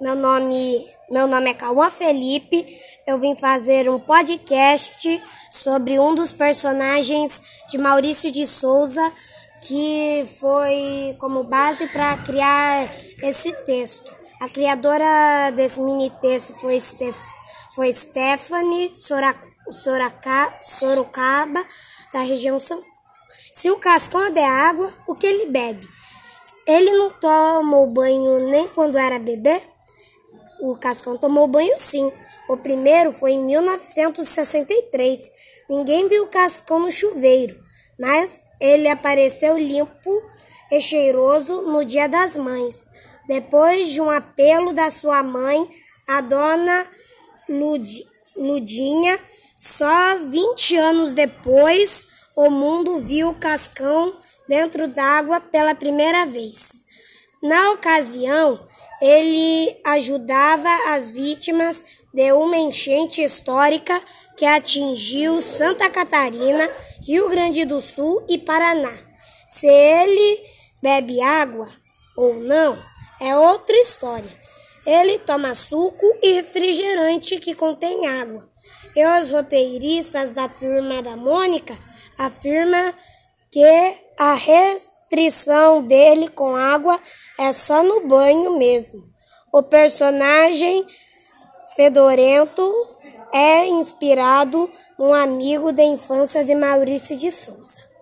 Meu nome, meu nome é Cauã Felipe. Eu vim fazer um podcast sobre um dos personagens de Maurício de Souza, que foi como base para criar esse texto. A criadora desse mini texto foi, Steph, foi Stephanie Soraca, Sorocaba, da região São Paulo. Se o Cascão der água, o que ele bebe? Ele não tomou banho nem quando era bebê? O Cascão tomou banho sim. O primeiro foi em 1963. Ninguém viu o Cascão no chuveiro, mas ele apareceu limpo e cheiroso no Dia das Mães. Depois de um apelo da sua mãe, a dona Lud Ludinha, só 20 anos depois, o mundo viu o Cascão dentro d'água pela primeira vez. Na ocasião, ele ajudava as vítimas de uma enchente histórica que atingiu Santa Catarina, Rio Grande do Sul e Paraná. Se ele bebe água ou não é outra história. Ele toma suco e refrigerante que contém água. E os roteiristas da turma da Mônica afirmam que a restrição dele com água é só no banho mesmo. O personagem fedorento é inspirado num amigo da infância de Maurício de Souza.